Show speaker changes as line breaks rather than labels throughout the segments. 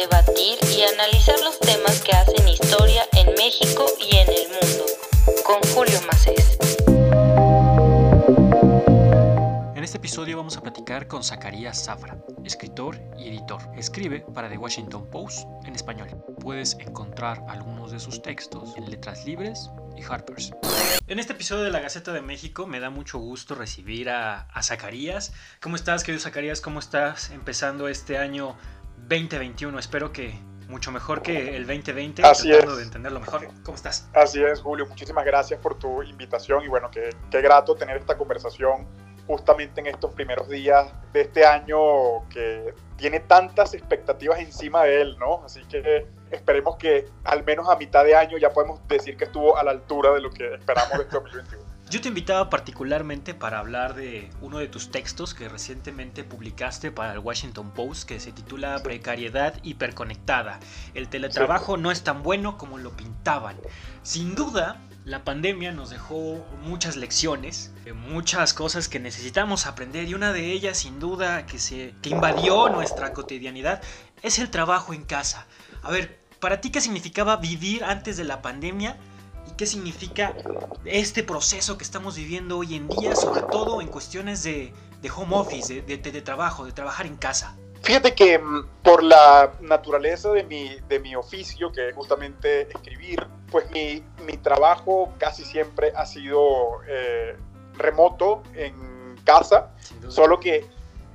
debatir y analizar los temas que hacen historia en México y en el mundo. Con Julio Macés.
En este episodio vamos a platicar con Zacarías Zafra, escritor y editor. Escribe para The Washington Post en español. Puedes encontrar algunos de sus textos en Letras Libres y Harper's. En este episodio de la Gaceta de México me da mucho gusto recibir a, a Zacarías. ¿Cómo estás, querido Zacarías? ¿Cómo estás empezando este año 2021? Espero que mucho mejor que el 2020,
Así
tratando
es.
de entenderlo mejor. ¿Cómo estás?
Así es, Julio. Muchísimas gracias por tu invitación y bueno, qué, qué grato tener esta conversación justamente en estos primeros días de este año que tiene tantas expectativas encima de él, ¿no? Así que esperemos que al menos a mitad de año ya podemos decir que estuvo a la altura de lo que esperamos de este 2021.
Yo te invitaba particularmente para hablar de uno de tus textos que recientemente publicaste para el Washington Post que se titula Precariedad hiperconectada. El teletrabajo no es tan bueno como lo pintaban. Sin duda, la pandemia nos dejó muchas lecciones, eh, muchas cosas que necesitamos aprender y una de ellas sin duda que, se, que invadió nuestra cotidianidad es el trabajo en casa. A ver, ¿para ti qué significaba vivir antes de la pandemia? ¿Y qué significa este proceso que estamos viviendo hoy en día, sobre todo en cuestiones de, de home office, de, de, de trabajo, de trabajar en casa?
Fíjate que mm, por la naturaleza de mi, de mi oficio, que es justamente escribir, pues mi, mi trabajo casi siempre ha sido eh, remoto en casa, solo que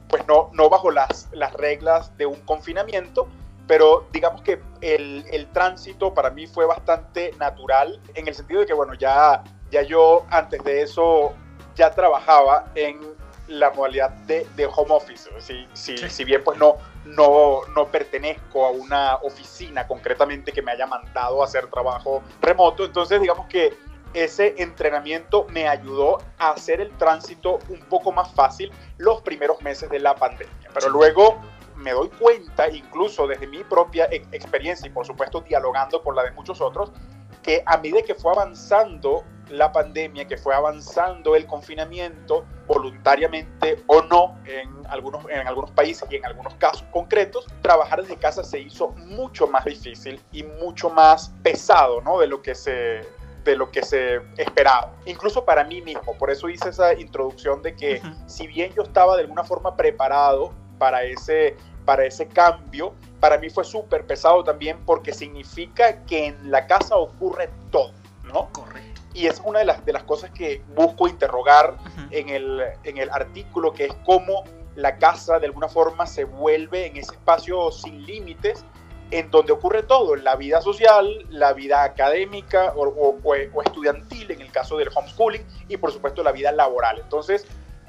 pues no, no bajo las, las reglas de un confinamiento, pero digamos que el, el tránsito para mí fue bastante natural, en el sentido de que bueno, ya, ya yo antes de eso ya trabajaba en la modalidad de, de home office, si, si,
Sí.
si bien pues no, no, no pertenezco a una oficina concretamente que me haya mandado a hacer trabajo remoto, entonces digamos que ese entrenamiento me ayudó a hacer el tránsito un poco más fácil los primeros meses de la pandemia. Pero luego me doy cuenta, incluso desde mi propia ex- experiencia y por supuesto dialogando con la de muchos otros, que a medida que fue avanzando la pandemia, que fue avanzando el confinamiento, voluntariamente o no, en algunos, en algunos países y en algunos casos concretos, trabajar desde casa se hizo mucho más difícil y mucho más pesado, ¿no? De lo que se de lo que se esperaba, incluso para mí mismo. Por eso hice esa introducción de que
Ujú.
si bien yo estaba de alguna forma preparado para ese, para ese cambio, para mí fue súper pesado también porque significa que en la casa ocurre todo, ¿no?
Correcto.
Y es una de las, de las cosas que busco interrogar
Ujú.
en el, en el artículo, que es cómo la casa de alguna forma se vuelve en ese espacio sin límites en donde ocurre todo, la vida social, la vida académica o- o- o estudiantil en el caso del homeschooling y por supuesto la vida laboral. Entonces,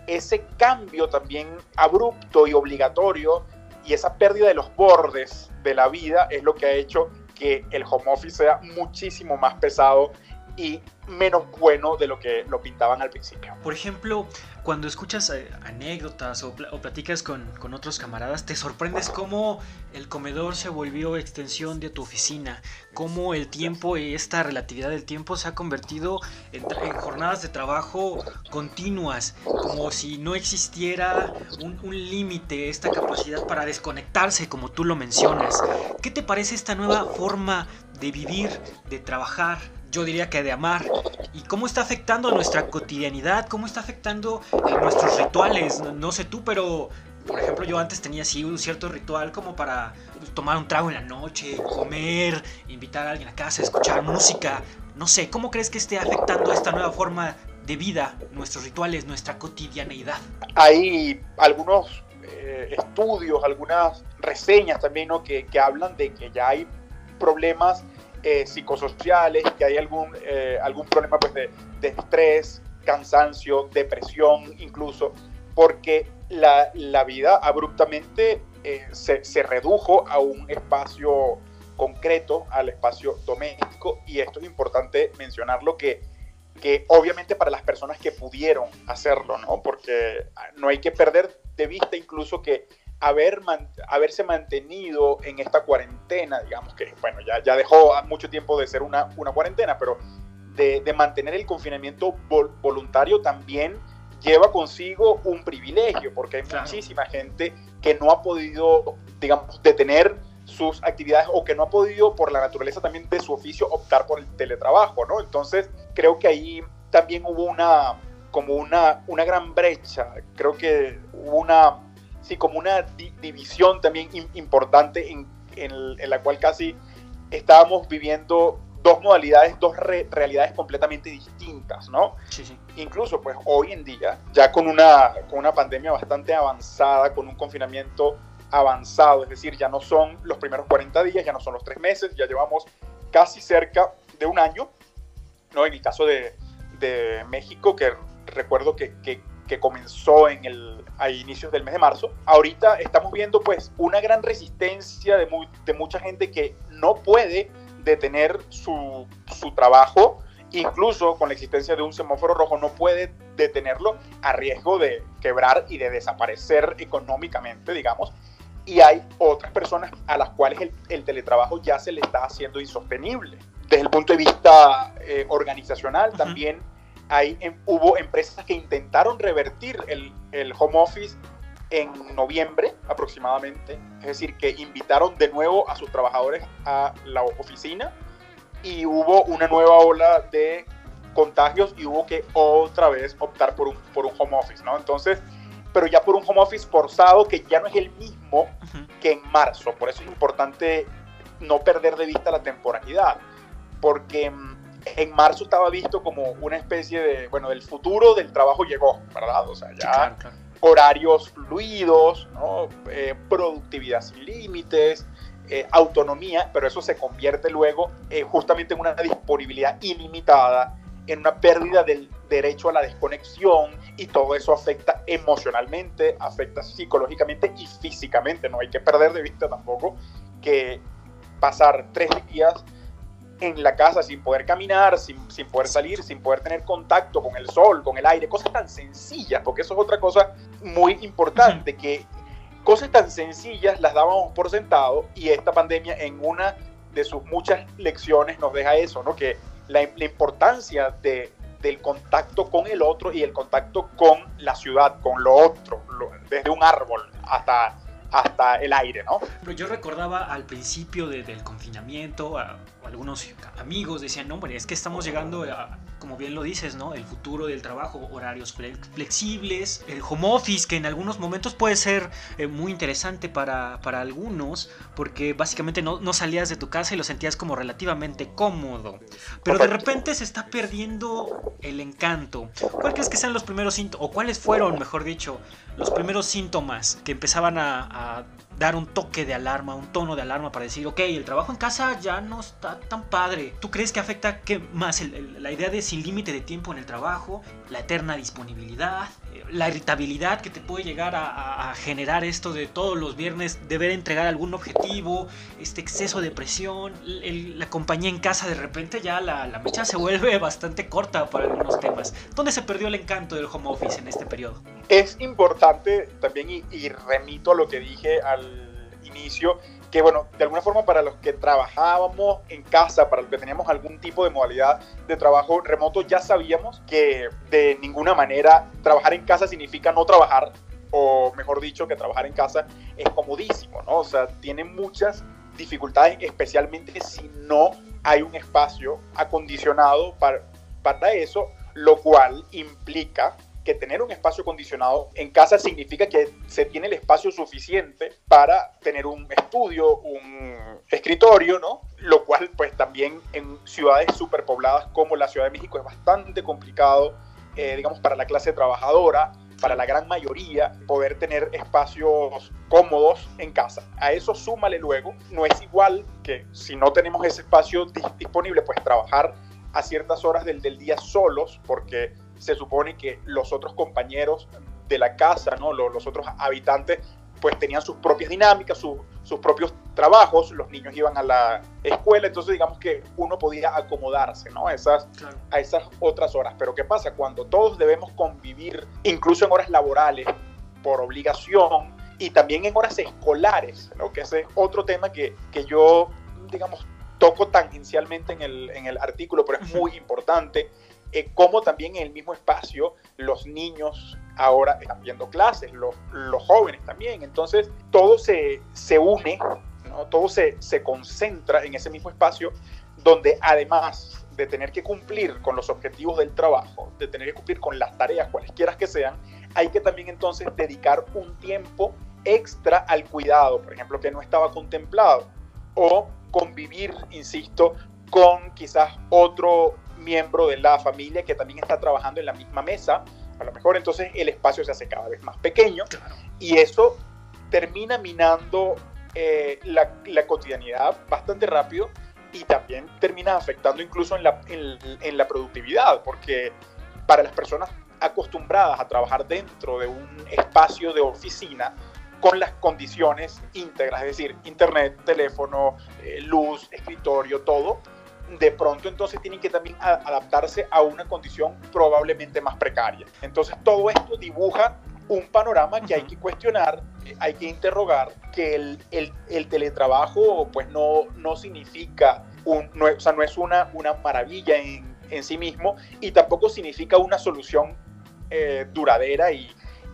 ese cambio también abrupto y obligatorio y esa pérdida de los bordes de la vida es lo que ha hecho que el home office sea muchísimo más pesado y menos bueno de lo que lo pintaban al principio.
Por ejemplo, cuando escuchas eh, anécdotas o, pla- o platicas con, con otros camaradas, te sorprendes cómo el comedor se volvió extensión de tu oficina, cómo el tiempo y esta relatividad del tiempo se ha convertido en, en jornadas de trabajo continuas, como si no existiera un, un límite, esta capacidad para desconectarse, como tú lo mencionas. ¿Qué te parece esta nueva forma de vivir, de trabajar? Yo diría que de amar, y cómo está afectando a nuestra cotidianidad, cómo está afectando eh, nuestros rituales. No, sé tú, pero por ejemplo yo antes tenía así un cierto ritual como para pues, tomar un trago en la noche, comer, invitar a alguien a casa, escuchar música. No sé, ¿cómo crees que esté afectando esta nueva forma de vida, nuestros rituales, nuestra cotidianeidad?
Hay algunos eh, estudios, algunas reseñas también ¿no? que, que hablan de que ya hay problemas eh, psicosociales, que hay algún, eh, algún problema pues, de, estrés, cansancio, depresión incluso, porque la, la vida abruptamente eh, se, se redujo a un espacio concreto, al espacio doméstico, y esto es importante mencionarlo que que obviamente para las personas que pudieron hacerlo, ¿no? Porque no hay que perder de vista incluso que haber man, haberse mantenido en esta cuarentena, digamos que, bueno, ya, ya dejó mucho tiempo de ser una, una cuarentena, pero de, de mantener el confinamiento vol voluntario también lleva consigo un privilegio, porque hay
Claro.
muchísima gente que no ha podido, digamos, detener sus actividades o que no ha podido por la naturaleza también de su oficio optar por el teletrabajo, ¿no? Entonces creo que ahí también hubo una como una, una gran brecha, creo que hubo una, sí, como una división también importante en, en, la cual casi estábamos viviendo dos modalidades, dos realidades completamente distintas, ¿no?
Sí, sí.
Incluso, pues hoy en día, ya con una, con una pandemia bastante avanzada, con un confinamiento avanzado, es decir, ya no son los primeros 40 días, ya no son los tres meses, ya llevamos casi cerca de un año, ¿no? En el caso de, de México, que recuerdo que, que, comenzó en el, a inicios del mes de marzo. Ahorita estamos viendo pues una gran resistencia de, de mucha gente que no puede detener su, su trabajo, incluso con la existencia de un semáforo rojo no puede detenerlo a riesgo de quebrar y de desaparecer económicamente, digamos. Y hay otras personas a las cuales el, el teletrabajo ya se le está haciendo insostenible. Desde el punto de vista eh, organizacional, también hay, em, hubo empresas que intentaron revertir el, el home office en noviembre aproximadamente, es decir, que invitaron de nuevo a sus trabajadores a la oficina y hubo una nueva ola de contagios y hubo que otra vez optar por un, por un home office, ¿no? Entonces, pero ya por un home office forzado que ya no es el mismo que en marzo, por eso es importante no perder de vista la temporalidad, porque mm, en marzo estaba visto como una especie de, bueno, del futuro del trabajo llegó, ¿verdad? O sea, ya horarios fluidos, ¿no? Eh, productividad sin límites, eh, autonomía, pero eso se convierte luego eh, justamente en una disponibilidad ilimitada, en una pérdida del derecho a la desconexión y todo eso afecta emocionalmente, afecta psicológicamente y físicamente. No hay que perder de vista tampoco que pasar tres días en la casa sin poder caminar, sin, sin, poder salir, sin poder tener contacto con el sol, con el aire, cosas tan sencillas, porque eso es otra cosa muy importante, que cosas tan sencillas las dábamos por sentado y esta pandemia en una de sus muchas lecciones nos deja eso, ¿no? Que la, la importancia de, del contacto con el otro y el contacto con la ciudad, con lo otro, desde un árbol hasta hasta el aire, ¿no?
Pero yo recordaba al principio del confinamiento, a, algunos amigos decían, no, hombre, es que estamos llegando a, como bien lo dices, ¿no? El futuro del trabajo, horarios flexibles, el home office, que en algunos momentos puede ser eh, muy interesante para, para, algunos, porque básicamente no, no, salías de tu casa y lo sentías como relativamente cómodo. Pero de repente se está perdiendo el encanto. ¿Cuáles crees que sean los primeros síntomas, o cuáles fueron, mejor dicho, los primeros síntomas que empezaban a, a Uh, dar un toque de alarma, un tono de alarma para decir, ok, el trabajo en casa ya no está tan padre. ¿Tú crees que afecta que más la idea de sin límite de tiempo en el trabajo, la eterna disponibilidad, eh, la irritabilidad que te puede llegar a, generar esto de todos los viernes deber entregar algún objetivo, este exceso de presión, la compañía en casa de repente ya la, la mecha se vuelve bastante corta para algunos temas. ¿Dónde se perdió el encanto del home office en este periodo?
Es importante también y remito a lo que dije al inicio, que bueno, de alguna forma para los que trabajábamos en casa, para los que teníamos algún tipo de modalidad de trabajo remoto, ya sabíamos que de ninguna manera trabajar en casa significa no trabajar, o mejor dicho, que trabajar en casa es comodísimo, ¿no? O sea, tiene muchas dificultades, especialmente si no hay un espacio acondicionado para, para eso, lo cual implica que tener un espacio acondicionado en casa significa que se tiene el espacio suficiente para tener un estudio, un escritorio, ¿no? Lo cual pues también en ciudades superpobladas como la Ciudad de México es bastante complicado, eh, digamos, para la clase trabajadora, para la gran mayoría, poder tener espacios cómodos en casa. A eso súmale luego, no es igual que si no tenemos ese espacio disponible, pues trabajar a ciertas horas del, del día solos, porque se supone que los otros compañeros de la casa, ¿no? los, otros habitantes, pues tenían sus propias dinámicas, sus propios trabajos, los niños iban a la escuela, entonces digamos que uno podía acomodarse ¿no? a, esas, a esas otras horas. Pero ¿qué pasa? Cuando todos debemos convivir, incluso en horas laborales, por obligación, y también en horas escolares, ¿no? que ese es otro tema que, que yo, digamos, toco tangencialmente en el, en el artículo, pero es muy importante, eh, como también en el mismo espacio los niños ahora están viendo clases, los, los jóvenes también. Entonces, todo se, se une ¿no? Todo se, se concentra en ese mismo espacio donde además de tener que cumplir con los objetivos del trabajo, de tener que cumplir con las tareas, cualesquiera que sean, hay que también entonces dedicar un tiempo extra al cuidado, por ejemplo, que no estaba contemplado, o convivir, insisto, con quizás otro miembro de la familia que también está trabajando en la misma mesa, a lo mejor entonces el espacio se hace cada vez más pequeño y eso termina minando eh, la, la, cotidianidad bastante rápido y también termina afectando incluso en la, en, en la productividad, porque para las personas acostumbradas a trabajar dentro de un espacio de oficina, con las condiciones íntegras, es decir, internet, teléfono, eh, luz, escritorio, todo, de pronto entonces tienen que también adaptarse a una condición probablemente más precaria. Entonces todo esto dibuja un panorama que hay que cuestionar, hay que interrogar, que el, el, el teletrabajo pues no, no significa, un, no, o sea, no es una, una maravilla en, en, sí mismo y tampoco significa una solución eh, duradera y,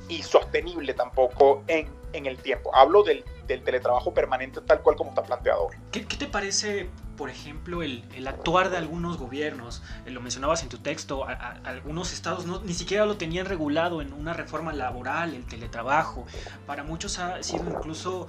y sostenible tampoco en, en el tiempo. Hablo del, del, teletrabajo permanente tal cual como está planteado hoy.
¿Qué, qué te parece, por ejemplo, el, el, actuar de algunos gobiernos? Eh, lo mencionabas en tu texto, a, algunos estados no, ni siquiera lo tenían regulado en una reforma laboral, el teletrabajo. Para muchos ha sido incluso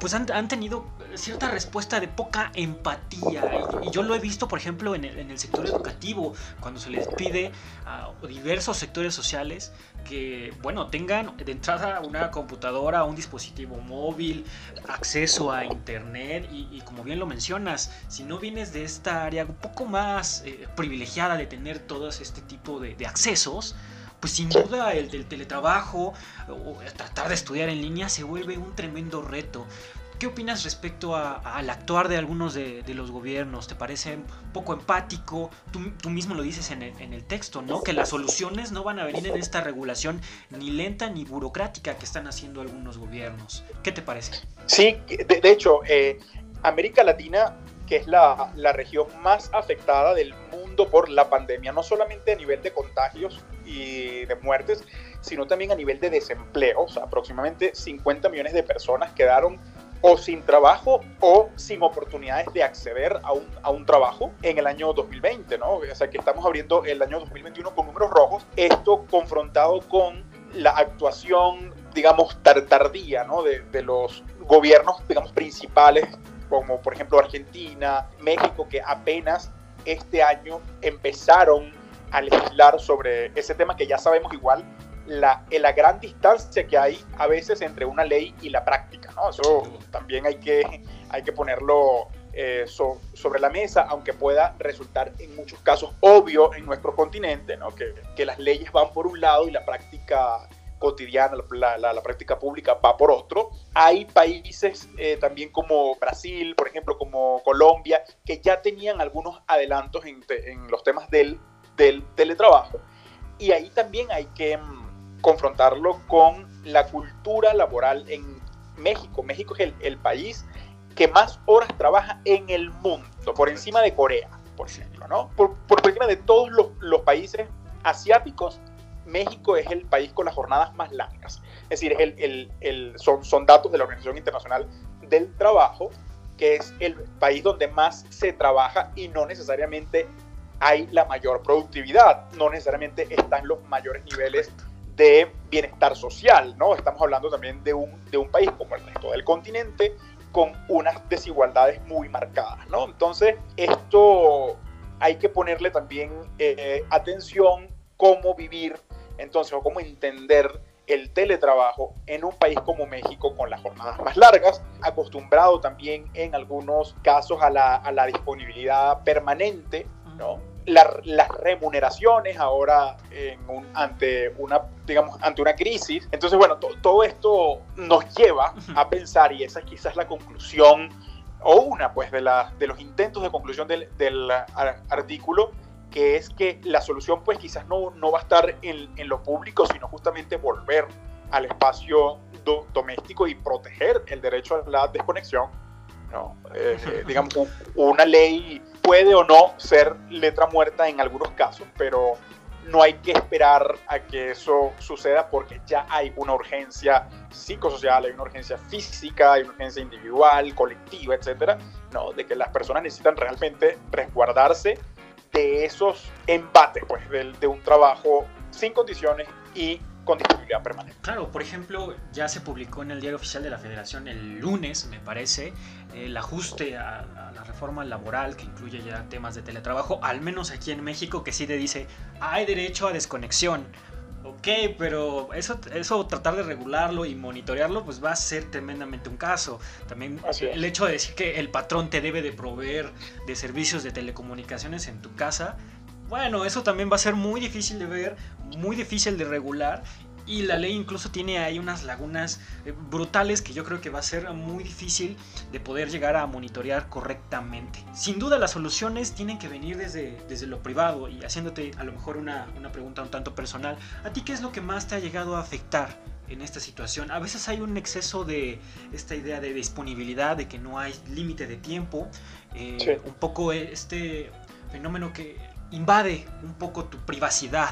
pues han, tenido cierta respuesta de poca empatía. Y, yo lo he visto, por ejemplo, en el, sector educativo, cuando se les pide a diversos sectores sociales que, bueno, tengan de entrada una computadora, un dispositivo móvil, acceso a internet y, como bien lo mencionas, si no vienes de esta área un poco más eh, privilegiada de tener todos este tipo de, de accesos, pues sin duda el del teletrabajo o tratar de estudiar en línea se vuelve un tremendo reto. ¿Qué opinas respecto a, a, al actuar de algunos de, de, los gobiernos? ¿Te parece poco empático? Tú, tú mismo lo dices en el, en el, texto, ¿no? Que las soluciones no van a venir en esta regulación ni lenta ni burocrática que están haciendo algunos gobiernos. ¿Qué te parece?
Sí, de, de hecho, eh, América Latina, que es la, la región más afectada del mundo por la pandemia, no solamente a nivel de contagios y de muertes, sino también a nivel de desempleo. O sea, aproximadamente 50 millones de personas quedaron o sin trabajo o sin oportunidades de acceder a un, a un, trabajo en el año 2020, ¿no? O sea, que estamos abriendo el año 2021 con números rojos. Esto confrontado con la actuación, digamos, tardía, ¿no? De, de los gobiernos, digamos, principales, como por ejemplo Argentina, México, que apenas este año empezaron a legislar sobre ese tema que ya sabemos igual la, la gran distancia que hay a veces entre una ley y la práctica. ¿no? Eso también hay que, hay que ponerlo eh, so, sobre la mesa, aunque pueda resultar en muchos casos obvio en nuestro continente, ¿no? que, que las leyes van por un lado y la práctica cotidiana, la, la, la, práctica pública va por otro. Hay países eh, también como Brasil, por ejemplo, como Colombia, que ya tenían algunos adelantos en, en los temas del, del teletrabajo. Y ahí también hay que mmm, confrontarlo con la cultura laboral en México. México es el, el, país que más horas trabaja en el mundo, por encima de Corea, por ejemplo, ¿no? Por, por encima de todos los, los países asiáticos México es el país con las jornadas más largas. Es decir, el, el, el, son, son datos de la Organización Internacional del Trabajo, que es el país donde más se trabaja y no necesariamente hay la mayor productividad, no necesariamente están los mayores niveles de bienestar social, ¿no? Estamos hablando también de un, de un país como el resto del continente con unas desigualdades muy marcadas, ¿no? Entonces, esto hay que ponerle también eh, atención cómo vivir entonces, o cómo entender el teletrabajo en un país como México con las jornadas más largas, acostumbrado también en algunos casos a la, a la disponibilidad permanente, ¿no? La, las remuneraciones ahora en un, ante una digamos ante una crisis entonces bueno to, todo esto nos lleva a pensar y esa es quizás la conclusión o una pues de, la, de los intentos de conclusión del, del artículo que es que la solución pues quizás no, no va a estar en, en, lo público, sino justamente volver al espacio do, doméstico y proteger el derecho a la desconexión. ¿No? Eh, digamos, una ley puede o no ser letra muerta en algunos casos, pero no hay que esperar a que eso suceda porque ya hay una urgencia psicosocial, hay una urgencia física, hay una urgencia individual, colectiva, etcétera, no, de que las personas necesitan realmente resguardarse de esos embates, pues, de, de un trabajo sin condiciones y con disponibilidad permanente.
Claro, por ejemplo, ya se publicó en el diario oficial de la Federación el lunes, me parece, el ajuste a, a, la reforma laboral que incluye ya temas de teletrabajo, al menos aquí en México, que sí te dice, hay derecho a desconexión. Ok, pero eso, eso tratar de regularlo y monitorearlo, pues va a ser tremendamente un caso. También el hecho de decir que el patrón te debe de proveer de servicios de telecomunicaciones en tu casa, bueno, eso también va a ser muy difícil de ver, muy difícil de regular. Y la ley incluso tiene ahí unas lagunas eh, brutales que yo creo que va a ser muy difícil de poder llegar a monitorear correctamente. Sin duda las soluciones tienen que venir desde, desde lo privado y haciéndote a lo mejor una, una pregunta un tanto personal. ¿A ti qué es lo que más te ha llegado a afectar en esta situación. A veces hay un exceso de esta idea de disponibilidad, de que no hay límite de tiempo. Eh, sí. Un poco este fenómeno que invade un poco tu privacidad.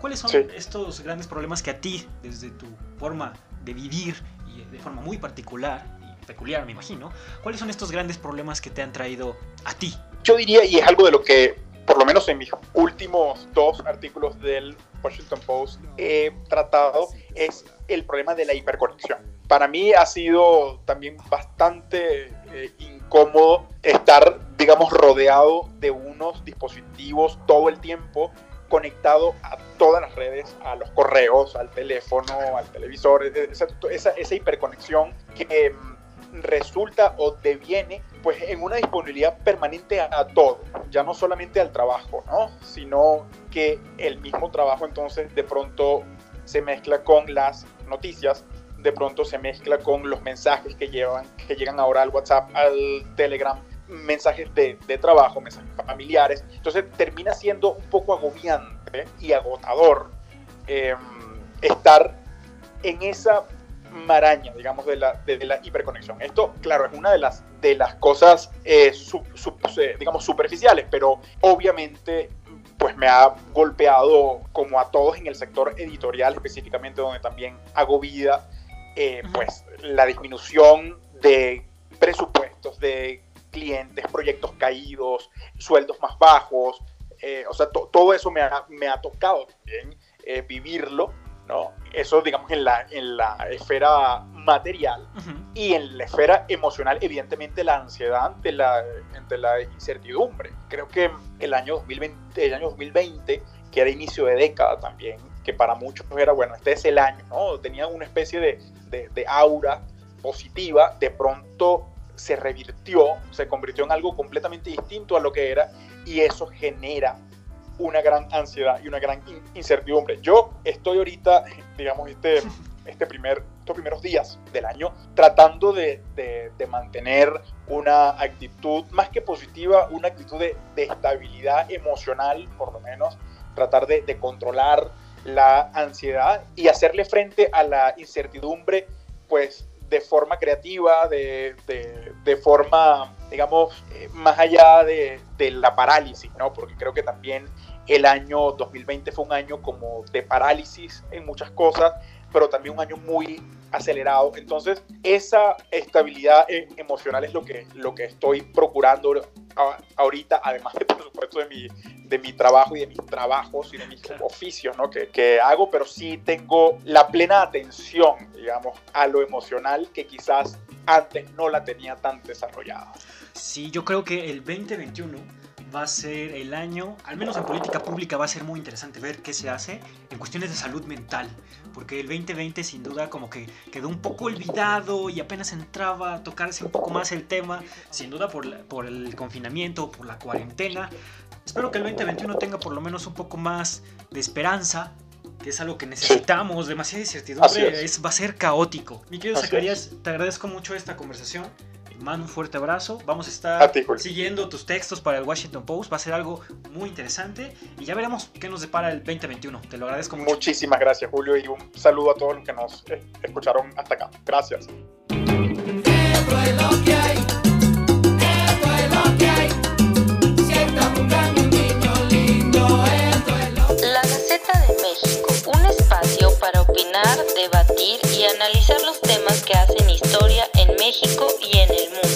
¿Cuáles son sí. estos grandes problemas que a ti, desde tu forma de vivir y de forma muy particular y peculiar, me imagino, cuáles son estos grandes problemas que te han traído a ti?
Yo diría, y es algo de lo que, por lo menos en mis últimos dos artículos del Washington Post he tratado, es el problema de la hiperconexión. Para mí ha sido también bastante eh, incómodo estar, digamos, rodeado de unos dispositivos todo el tiempo conectado a todas las redes, a los correos, al teléfono, al televisor, esa, esa, esa hiperconexión que eh, resulta o deviene pues en una disponibilidad permanente a, a, todo, ya no solamente al trabajo, ¿no? sino que el mismo trabajo entonces de pronto se mezcla con las noticias, de pronto se mezcla con los mensajes que, llevan, que llegan ahora al WhatsApp, al Telegram, mensajes de, de trabajo, mensajes familiares. Entonces termina siendo un poco agobiante y agotador eh, estar en esa maraña, digamos, de la, de, de, la hiperconexión. Esto, claro, es una de las, de las cosas, eh, sub, sub, digamos, superficiales, pero obviamente pues me ha golpeado como a todos en el sector editorial específicamente donde también hago vida eh, pues la disminución de presupuestos de clientes, proyectos caídos, sueldos más bajos, eh, o sea, to todo eso me ha, me ha tocado también eh, vivirlo, ¿no? Eso, digamos, en la, en la esfera material uh -huh. y en la esfera emocional, evidentemente, la ansiedad ante la, ante la incertidumbre. Creo que el año 2020, el año 2020 que era inicio de década también, que para muchos era, bueno, este es el año, ¿no? Tenía una especie de, de, de aura positiva, de pronto se revirtió, se convirtió en algo completamente distinto a lo que era y eso genera una gran ansiedad y una gran incertidumbre. Yo estoy ahorita, digamos, este, este primer, estos primeros días del año tratando de, de, de mantener una actitud más que positiva, una actitud de, de estabilidad emocional, por lo menos, tratar de, de controlar la ansiedad y hacerle frente a la incertidumbre, pues de forma creativa, de, de, forma, digamos, eh, más allá de, de, la parálisis, ¿no? Porque creo que también el año 2020 fue un año como de parálisis en muchas cosas, pero también un año muy acelerado. Entonces, esa estabilidad eh, emocional es lo que, lo que estoy procurando ahorita, además de, por supuesto, de mi, de mi trabajo y de mis trabajos y de mis claro. oficios ¿no? que, que hago, pero sí tengo la plena atención, digamos, a lo emocional que quizás antes no la tenía tan desarrollada.
Sí, yo creo que el 2021 va a ser el año, al menos en política pública va a ser muy interesante ver qué se hace en cuestiones de salud mental, porque el 2020 sin duda como que quedó un poco olvidado y apenas entraba a tocarse un poco más el tema, sin duda por, la, por el confinamiento, por la cuarentena. Espero que el 2021 tenga por lo menos un poco más de esperanza, que es algo que necesitamos, demasiada incertidumbre, es. es. va a ser caótico. Mi querido Zacarías, te agradezco mucho esta conversación mando un fuerte abrazo. Vamos a estar siguiendo tus textos para el Washington Post. Va a ser algo muy interesante y ya veremos qué nos depara el 2021. Te lo agradezco mucho.
Muchísimas gracias, Julio, y un saludo a todos los que nos eh, escucharon hasta acá. Gracias.
La Gaceta de México, un espacio para opinar, debatir y analizar los temas que hacen México y en el mundo.